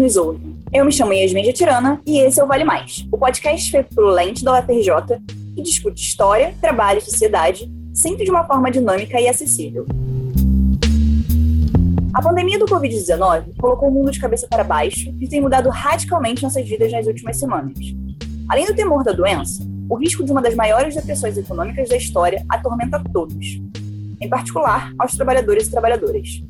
nos ouve. Eu me chamo Yasmin Tirana e esse é o Vale Mais, o podcast feito pelo Lente da UFRJ que discute história, trabalho e sociedade, sempre de uma forma dinâmica e acessível. A pandemia do Covid-19 colocou o mundo de cabeça para baixo e tem mudado radicalmente nossas vidas nas últimas semanas. Além do temor da doença, o risco de uma das maiores depressões econômicas da história atormenta todos, em particular aos trabalhadores e trabalhadoras.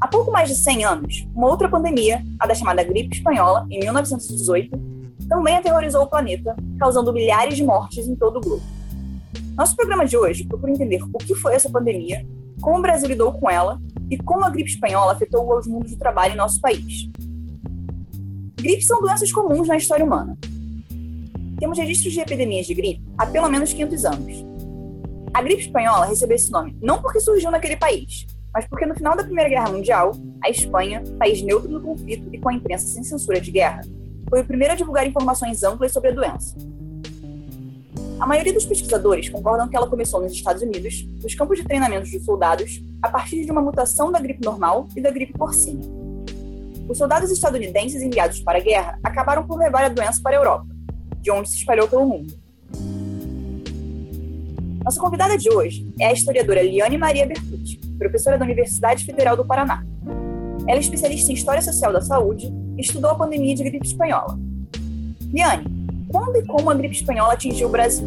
Há pouco mais de 100 anos, uma outra pandemia, a da chamada gripe espanhola, em 1918, também aterrorizou o planeta, causando milhares de mortes em todo o globo. Nosso programa de hoje procura entender o que foi essa pandemia, como o Brasil lidou com ela e como a gripe espanhola afetou os mundos do trabalho em nosso país. Gripes são doenças comuns na história humana. Temos registros de epidemias de gripe há pelo menos 500 anos. A gripe espanhola recebeu esse nome não porque surgiu naquele país, mas porque no final da Primeira Guerra Mundial, a Espanha, país neutro no conflito e com a imprensa sem censura de guerra, foi o primeiro a divulgar informações amplas sobre a doença. A maioria dos pesquisadores concordam que ela começou nos Estados Unidos, nos campos de treinamento de soldados, a partir de uma mutação da gripe normal e da gripe porcina. Os soldados estadunidenses enviados para a guerra acabaram por levar a doença para a Europa, de onde se espalhou pelo mundo. Nossa convidada de hoje é a historiadora Liane Maria Bertucci, professora da Universidade Federal do Paraná. Ela é especialista em História Social da Saúde e estudou a pandemia de gripe espanhola. Liane, quando e como a gripe espanhola atingiu o Brasil?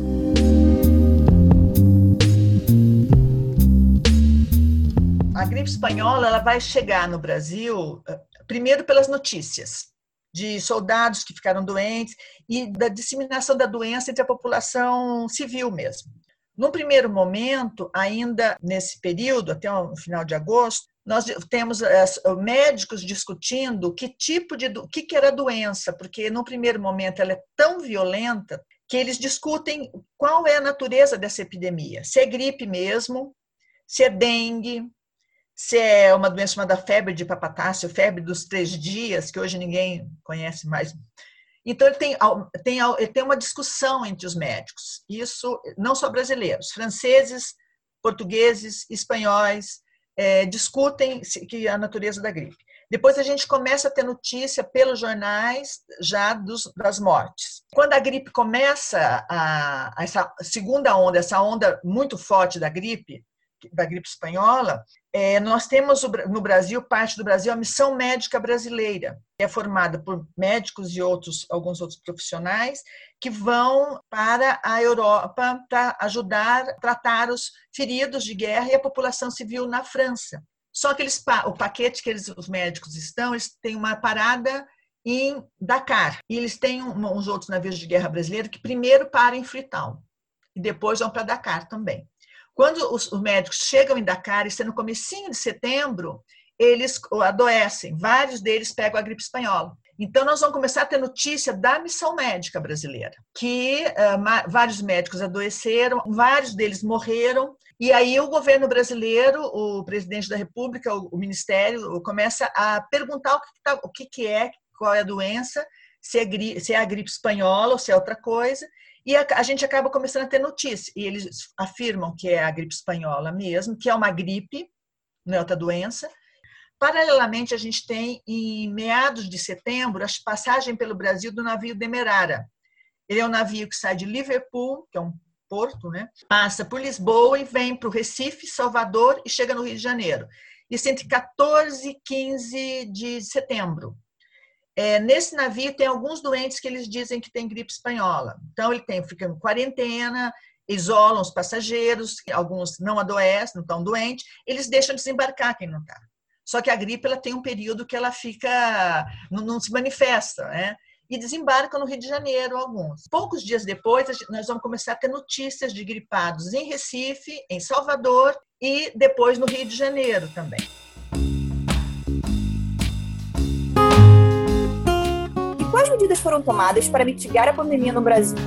A gripe espanhola ela vai chegar no Brasil eh, primeiro pelas notícias de soldados que ficaram doentes e da disseminação da doença entre a população civil mesmo. No primeiro momento, ainda nesse período, até o final de agosto, nós temos eh, médicos discutindo que tipo de o que, que era a doença, porque no primeiro momento ela é tão violenta que eles discutem qual é a natureza dessa epidemia. Se é gripe mesmo, se é dengue, se é uma doença chamada febre de papatácio, febre dos três dias, que hoje ninguém conhece mais então, ele tem, tem, ele tem uma discussão entre os médicos, isso não só brasileiros, franceses, portugueses, espanhóis, é, discutem que a natureza da gripe. Depois a gente começa a ter notícia pelos jornais já dos, das mortes. Quando a gripe começa, a, a essa segunda onda, essa onda muito forte da gripe, da gripe espanhola, é, nós temos no Brasil, parte do Brasil, a missão médica brasileira, que é formada por médicos e outros, alguns outros profissionais que vão para a Europa para ajudar a tratar os feridos de guerra e a população civil na França. Só que eles, o paquete que eles, os médicos estão, eles têm uma parada em Dakar. E eles têm uns outros navios de guerra brasileiros que primeiro param em Freetown e depois vão para Dakar também. Quando os, médicos chegam em Dakar, isso é no comecinho de setembro, eles adoecem. Vários deles pegam a gripe espanhola. Então, nós vamos começar a ter notícia da missão médica brasileira, que uh, vários médicos adoeceram, vários deles morreram, e aí o governo brasileiro, o presidente da República, o, o Ministério, começa a perguntar o que, tá, o que, que é, qual é a doença, se é, se é a gripe espanhola ou se é outra coisa, e a, a, gente acaba começando a ter notícia. E eles afirmam que é a gripe espanhola mesmo, que é uma gripe, não é outra doença. Paralelamente, a gente tem, em meados de setembro, a passagem pelo Brasil do navio Demerara. Ele é um navio que sai de Liverpool, que é um porto, né? passa por Lisboa e vem para o Recife, Salvador e chega no Rio de Janeiro. Isso entre 14 e 15 de setembro. É, nesse navio tem alguns doentes que eles dizem que tem gripe espanhola. Então ele tem, fica em quarentena, isolam os passageiros, alguns não adoecem, não estão doentes, eles deixam desembarcar quem não está. Só que a gripe ela tem um período que ela fica, não, não se manifesta, né? E desembarcam no Rio de Janeiro alguns. Poucos dias depois, nós vamos começar a ter notícias de gripados em Recife, em Salvador e depois no Rio de Janeiro também. Quais medidas foram tomadas para mitigar a pandemia no Brasil?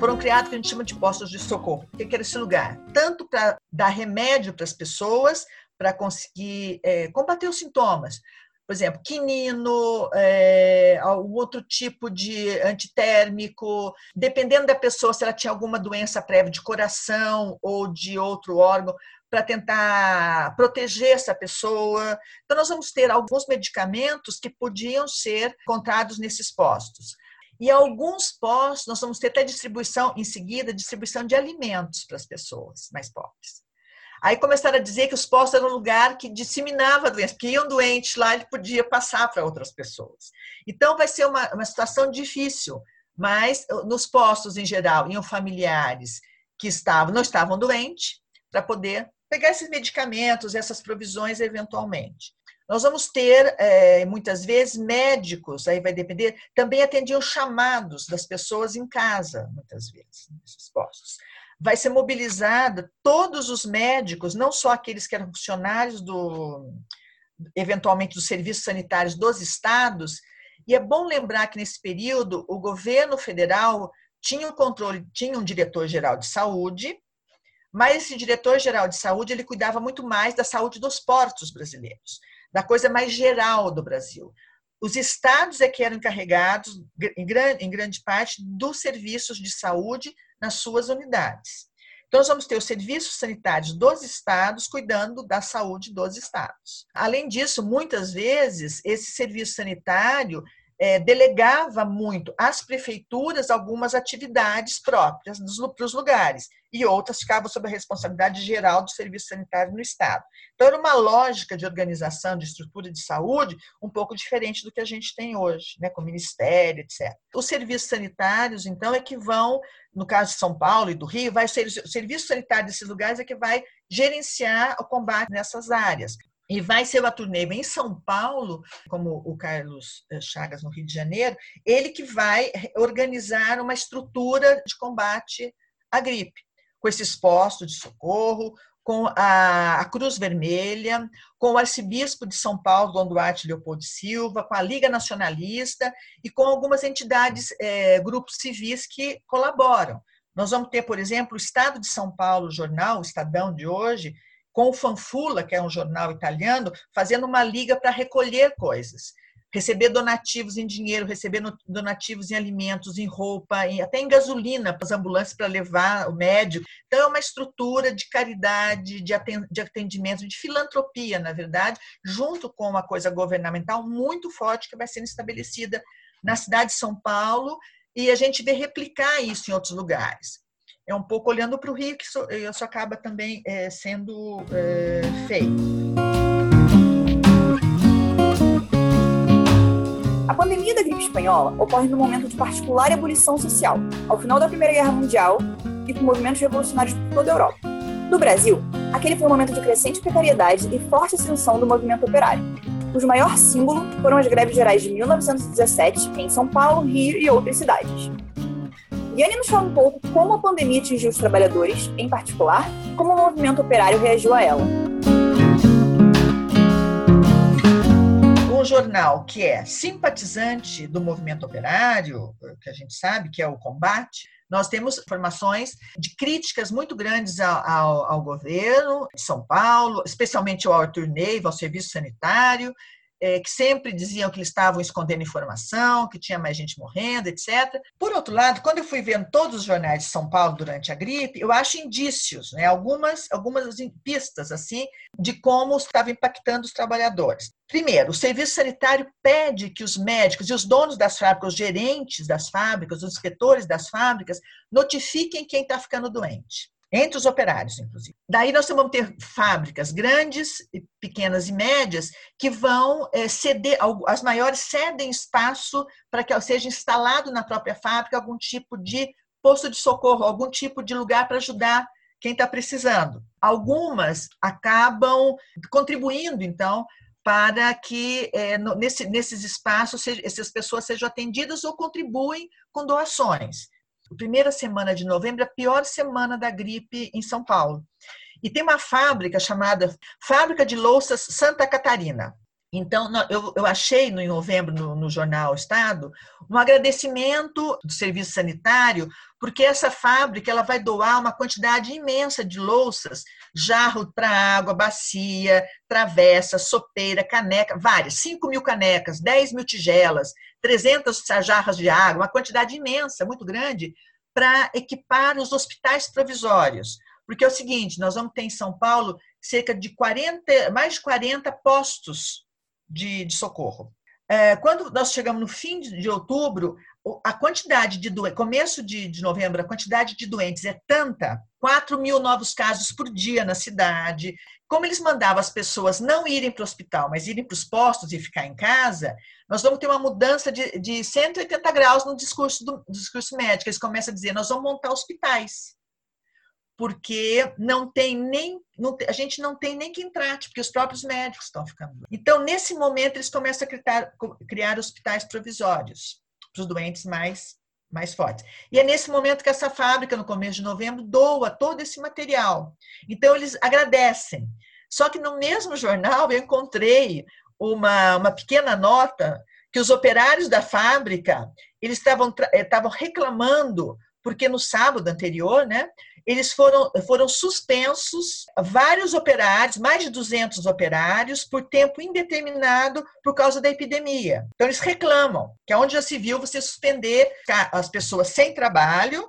Foram criados o que a gente chama de postos de socorro. O que era esse lugar? Tanto para dar remédio para as pessoas, para conseguir é, combater os sintomas. por exemplo, quinino, é, algum outro tipo de antitérmico, dependendo da pessoa, se ela tinha alguma doença prévia de coração ou de outro órgão, para tentar proteger essa pessoa. Então, nós vamos ter alguns medicamentos que podiam ser encontrados nesses postos. E alguns postos, nós vamos ter até distribuição, em seguida, distribuição de alimentos para as pessoas mais pobres. Aí começaram a dizer que os postos eram um lugar que disseminava doença, porque iam doentes lá, ele podia passar para outras pessoas. Então, vai ser uma, uma situação difícil, mas nos postos, em geral, iam familiares que estavam, não estavam doentes, para poder pegar esses medicamentos, essas provisões eventualmente. Nós vamos ter, é, muitas vezes, médicos, aí vai depender, também atendiam chamados das pessoas em casa, muitas vezes, nesses postos. Vai ser mobilizada todos os médicos, não só aqueles que eram funcionários do, eventualmente, dos serviços sanitários dos estados, e é bom lembrar que nesse período o governo federal tinha o controle, tinha um diretor-geral de saúde, mas esse diretor-geral de saúde ele cuidava muito mais da saúde dos portos brasileiros, da coisa mais geral do Brasil. Os estados é que eram encarregados, em grande, parte, dos serviços de saúde nas suas unidades. Então, nós vamos ter os serviços sanitários dos estados cuidando da saúde dos estados. Além disso, muitas vezes, esse serviço sanitário é, delegava muito às prefeituras algumas atividades próprias para os lugares e outras ficavam sob a responsabilidade geral do serviço sanitário no Estado. Então, era uma lógica de organização, de estrutura de saúde um pouco diferente do que a gente tem hoje, né, com o Ministério, etc. Os serviços sanitários, então, é que vão, no caso de São Paulo e do Rio, vai ser o serviço sanitário desses lugares é que vai gerenciar o combate nessas áreas. E vai ser o turnê em São Paulo, como o Carlos eh, Chagas no Rio de Janeiro, ele que vai organizar uma estrutura de combate à gripe, com esses postos de socorro, com a, Cruz Vermelha, com o arcebispo de São Paulo, Dom Duarte Leopoldo Silva, com a Liga Nacionalista e com algumas entidades, é, grupos civis que colaboram. Nós vamos ter, por exemplo, o Estado de São Paulo, o jornal, o Estadão de hoje, com o Fanfula, que é um jornal italiano, fazendo uma liga para recolher coisas. Receber donativos em dinheiro, receber donativos em alimentos, em roupa, até em gasolina para as ambulâncias para levar o médico. Então, é uma estrutura de caridade, de atendimento, de filantropia, na verdade, junto com uma coisa governamental muito forte que vai sendo estabelecida na cidade de São Paulo e a gente vê replicar isso em outros lugares é um pouco olhando para o rio que isso, isso acaba também é, sendo é, feito. A pandemia da gripe espanhola ocorre num momento de particular ebulição social, ao final da Primeira Guerra Mundial e com movimentos revolucionários por toda a Europa. No Brasil, aquele foi um momento de crescente precariedade e forte ascensão do movimento operário, cujo maior símbolo foram as greves gerais de 1917 em São Paulo, Rio e outras cidades. Yane nos fala um pouco como a pandemia atingiu os trabalhadores, em particular, como o movimento operário reagiu a ela. Um jornal que é simpatizante do movimento operário, que a gente sabe que é o combate, nós temos informações de críticas muito grandes ao, ao, ao, governo de São Paulo, especialmente ao Arthur Neiva, ao serviço sanitário, é, que sempre diziam que eles estavam escondendo informação, que tinha mais gente morrendo, etc. Por outro lado, quando eu fui vendo todos os jornais de São Paulo durante a gripe, eu acho indícios, né, algumas, algumas pistas assim de como estava impactando os trabalhadores. Primeiro, o serviço sanitário pede que os médicos e os donos das fábricas, os gerentes das fábricas, os inspetores das fábricas, notifiquem quem está ficando doente entre os operários, inclusive. Daí nós vamos ter fábricas grandes, pequenas e médias que vão é, ceder, as maiores cedem espaço para que seja instalado na própria fábrica algum tipo de posto de socorro, algum tipo de lugar para ajudar quem está precisando. Algumas acabam contribuindo, então, para que é, nesse, nesses espaços essas pessoas sejam atendidas ou contribuem com doações primeira semana de novembro, a pior semana da gripe em São Paulo. E tem uma fábrica chamada Fábrica de Louças Santa Catarina. Então, eu, eu achei no, em novembro no, no, jornal Estado um agradecimento do serviço sanitário, porque essa fábrica ela vai doar uma quantidade imensa de louças, jarro para água, bacia, travessa, sopeira, caneca, várias, 5 mil canecas, 10 mil tigelas, 300 jarras de água, uma quantidade imensa, muito grande, para equipar os hospitais provisórios. Porque é o seguinte, nós vamos ter em São Paulo cerca de 40, mais de 40 postos de, de socorro. É, quando nós chegamos no fim de outubro, a quantidade de doentes, começo de, de, novembro, a quantidade de doentes é tanta, 4 mil novos casos por dia na cidade. Como eles mandavam as pessoas não irem para o hospital, mas irem para os postos e ficar em casa, nós vamos ter uma mudança de, de 180 graus no discurso, do, discurso médico. Eles começam a dizer: nós vamos montar hospitais porque não tem nem não, a gente não tem nem quem trate, porque os próprios médicos estão ficando. Então, nesse momento, eles começam a criar, criar hospitais provisórios para os doentes mais mais fortes. E é nesse momento que essa fábrica, no começo de novembro, doa todo esse material. Então, eles agradecem. Só que no mesmo jornal eu encontrei uma, uma pequena nota que os operários da fábrica eles estavam, estavam reclamando porque no sábado anterior, né, eles foram, foram suspensos vários operários, mais de 200 operários, por tempo indeterminado por causa da epidemia. Então, eles reclamam que onde já se viu você suspender as pessoas sem trabalho,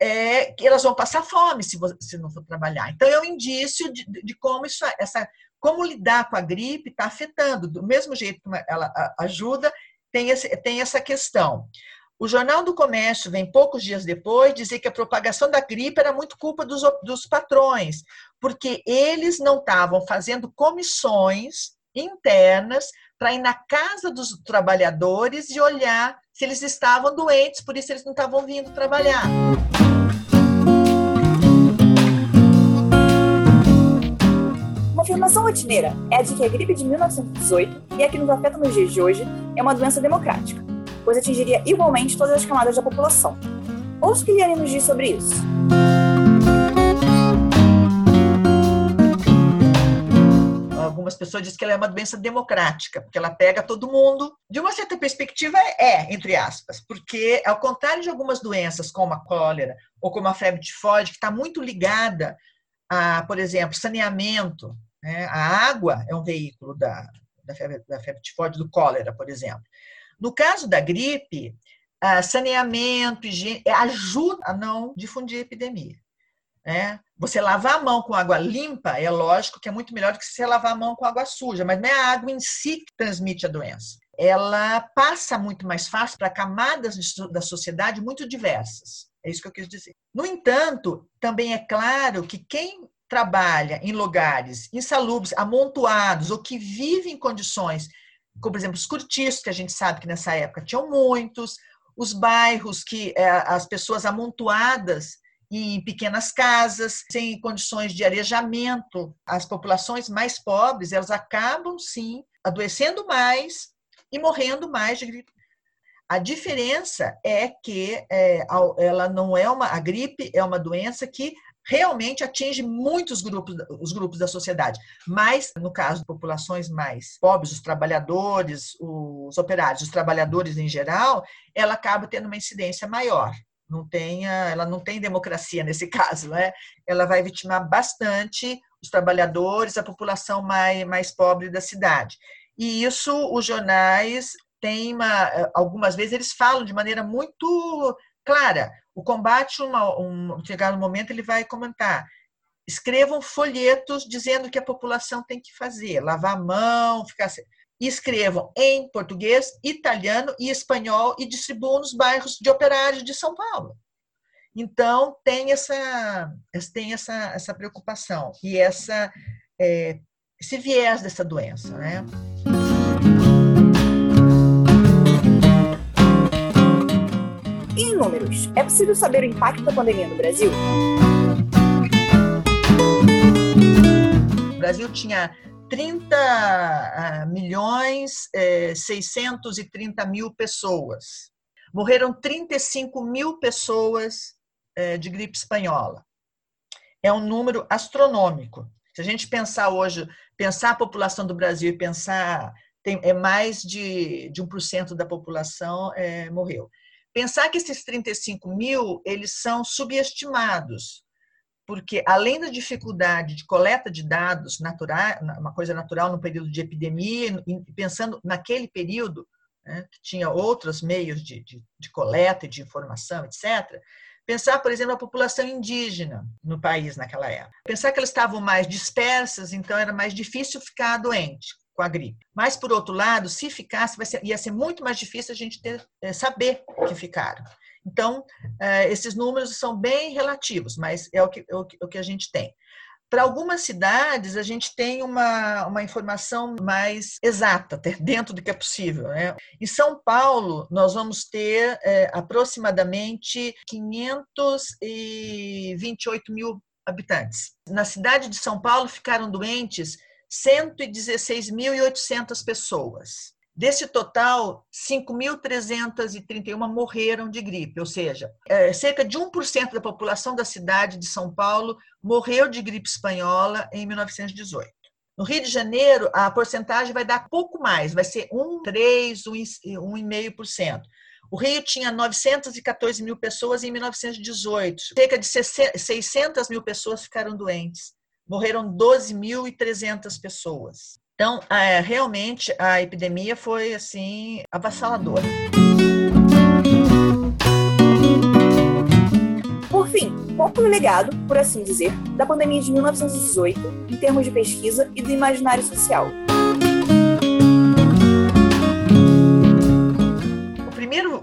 é, que elas vão passar fome se, você, se não for trabalhar. Então, é um indício de, de como isso, essa, como lidar com a gripe está afetando. Do mesmo jeito que ela ajuda, tem, esse, tem essa questão. O Jornal do Comércio vem poucos dias depois dizer que a propagação da gripe era muito culpa dos, dos patrões, porque eles não estavam fazendo comissões internas para ir na casa dos trabalhadores e olhar se eles estavam doentes, por isso eles não estavam vindo trabalhar. Uma afirmação rotineira é de que a gripe de 1918, e a que nos afeta nos dias de hoje, é uma doença democrática pois atingiria igualmente todas as camadas da população. Ouça o que Liane nos diz sobre isso. Algumas pessoas dizem que ela é uma doença democrática, porque ela pega todo mundo. De uma certa perspectiva, é, entre aspas, porque, ao contrário de algumas doenças, como a cólera ou como a febre tifoide, que está muito ligada a, por exemplo, saneamento, né? a água é um veículo da, da febre, da febre tifoide, do cólera, por exemplo. No caso da gripe, saneamento, higiene, é, ajuda a não difundir a epidemia. Né? Você lavar a mão com água limpa, é lógico que é muito melhor do que você lavar a mão com água suja, mas não é a água em si que transmite a doença. Ela passa muito mais fácil para camadas da sociedade muito diversas. É isso que eu quis dizer. No entanto, também é claro que quem trabalha em lugares insalubres, amontoados, ou que vive em condições como por exemplo os cortiços, que a gente sabe que nessa época tinham muitos, os bairros que é, as pessoas amontoadas em pequenas casas, sem condições de arejamento, as populações mais pobres, elas acabam sim adoecendo mais e morrendo mais de gripe. A diferença é que é, ela não é uma a gripe é uma doença que realmente atinge muitos grupos, os grupos da sociedade. Mas, no caso de populações mais pobres, os trabalhadores, os operários, os trabalhadores em geral, ela acaba tendo uma incidência maior. Não tem, ela não tem democracia nesse caso, né? Ela vai vitimar bastante os trabalhadores, a população mais, mais pobre da cidade. E isso os jornais têm uma, algumas vezes eles falam de maneira muito clara. O combate, uma, um, chegar no momento, ele vai comentar. Escrevam folhetos dizendo que a população tem que fazer, lavar a mão, ficar. Escrevam em português, italiano e espanhol e distribuam nos bairros de operários de São Paulo. Então, tem essa, tem essa, essa preocupação e essa, é, esse viés dessa doença. Né? Números, é possível saber o impacto da pandemia no Brasil? O Brasil tinha 30 ah, milhões 630 eh, mil pessoas. Morreram 35 mil pessoas eh, de gripe espanhola. É um número astronômico. Se a gente pensar hoje, pensar a população do Brasil e pensar tem, é mais de, de 1% da população é, morreu. Pensar que esses 35 mil, eles são subestimados, porque além da dificuldade de coleta de dados natural, uma coisa natural no período de epidemia, pensando naquele período, né, que tinha outros meios de, de, de coleta e de informação, etc., Pensar, por exemplo, a população indígena no país naquela época. Pensar que elas estavam mais dispersas, então era mais difícil ficar doente com a gripe. Mas, por outro lado, se ficasse, ser, ia ser muito mais difícil a gente ter, é, saber que ficaram. Então, é, esses números são bem relativos, mas é o que, é o que a gente tem. Para algumas cidades, a gente tem uma, uma informação mais exata, dentro do que é possível. Né? Em São Paulo, nós vamos ter é, aproximadamente 528 mil habitantes. Na cidade de São Paulo, ficaram doentes 116.800 pessoas. Desse total, 5.331 morreram de gripe, ou seja, é, cerca de 1% da população da cidade de São Paulo morreu de gripe espanhola em 1918. No Rio de Janeiro, a porcentagem vai dar pouco mais, vai ser 1,3%, 1,5%. O Rio tinha 914 mil pessoas em 1918. Cerca de 600 mil pessoas ficaram doentes. Morreram 12.300 pessoas. Então, é, realmente, a epidemia foi, assim, avassaladora. Por fim, pouco legado, por assim dizer, da pandemia de 1918, em termos de pesquisa e do imaginário social.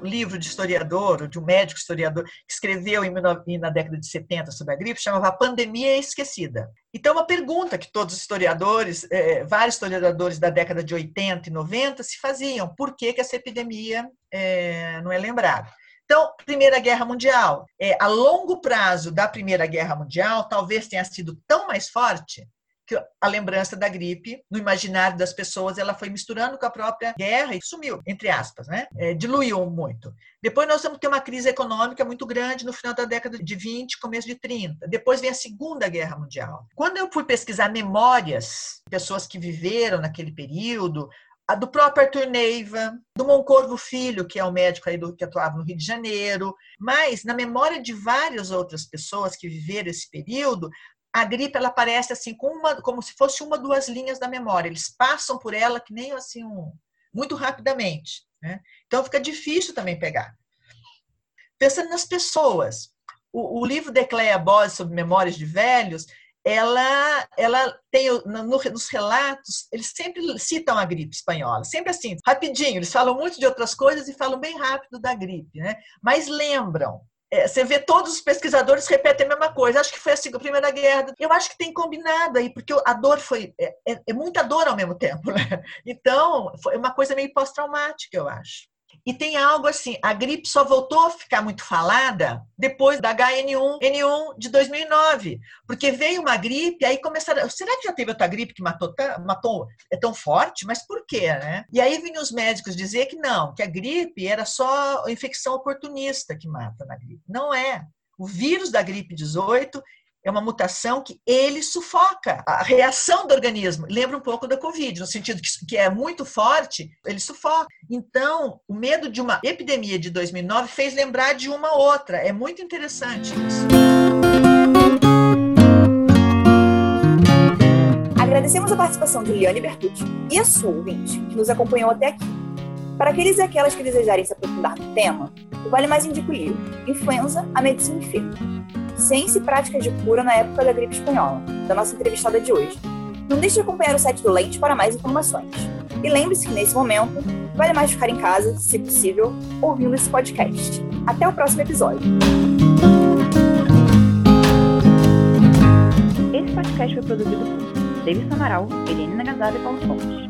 Livro de historiador, de um médico historiador, que escreveu em, na década de 70 sobre a gripe, chamava Pandemia Esquecida. Então, uma pergunta que todos os historiadores, é, vários historiadores da década de 80 e 90 se faziam: por que, que essa epidemia é, não é lembrada? Então, Primeira Guerra Mundial. É, a longo prazo da Primeira Guerra Mundial, talvez tenha sido tão mais forte que a lembrança da gripe, no imaginário das pessoas, ela foi misturando com a própria guerra e sumiu, entre aspas, né? É, diluiu muito. Depois nós vamos ter uma crise econômica muito grande no final da década de 20, começo de 30. Depois vem a Segunda Guerra Mundial. Quando eu fui pesquisar memórias, pessoas que viveram naquele período, a do próprio Arthur Neiva, do Moncorvo Filho, que é o médico aí do, que atuava no Rio de Janeiro, mas na memória de várias outras pessoas que viveram esse período, a gripe ela aparece assim como, uma, como se fosse uma duas linhas da memória. Eles passam por ela que nem assim um, muito rapidamente. Né? Então fica difícil também pegar. Pensando nas pessoas, o, o livro de Cleia Bose sobre memórias de velhos, ela, ela tem no, nos relatos, eles sempre citam a gripe espanhola, sempre assim, rapidinho. Eles falam muito de outras coisas e falam bem rápido da gripe, né? Mas lembram é, você vê todos os pesquisadores repetem a mesma coisa. Acho que foi assim, a Primeira Guerra. Eu acho que tem combinado aí, porque a dor foi. É, é, é muita dor ao mesmo tempo, né? Então, foi uma coisa meio pós-traumática, eu acho. E tem algo assim, a gripe só voltou a ficar muito falada depois da HN1, N1 de 2009, porque veio uma gripe, aí começaram, será que já teve outra gripe que matou, matou é tão forte? Mas por quê, né? E aí vinham os médicos dizer que não, que a gripe era só infecção oportunista que mata na gripe. Não é. O vírus da gripe 18 é uma mutação que ele sufoca a reação do organismo. Lembra um pouco da Covid, no sentido que, que é muito forte, ele sufoca. Então, o medo de uma epidemia de 2009 fez lembrar de uma outra. É muito interessante isso. Agradecemos a participação de Liane Bertucci e a sua ouvinte, que nos acompanhou até aqui. Para aqueles e aquelas que desejarem se aprofundar no tema, o Vale Mais indica o livro Influenza, a Medicina Enferma, Ciência e Práticas de Cura na Época da Gripe Espanhola, da nossa entrevistada de hoje. Não deixe de acompanhar o site do Lente para mais informações. E lembre-se que nesse momento, vale mais ficar em casa, se possível, ouvindo esse podcast. Até o próximo episódio. Esse podcast foi produzido por David Amaral, Helena Nagasava e Paulo Fontes.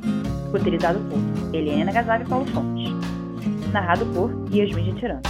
Roteirizado por Helena Nagasava e Paulo Fontes. Narrado por Yasmin Tirano.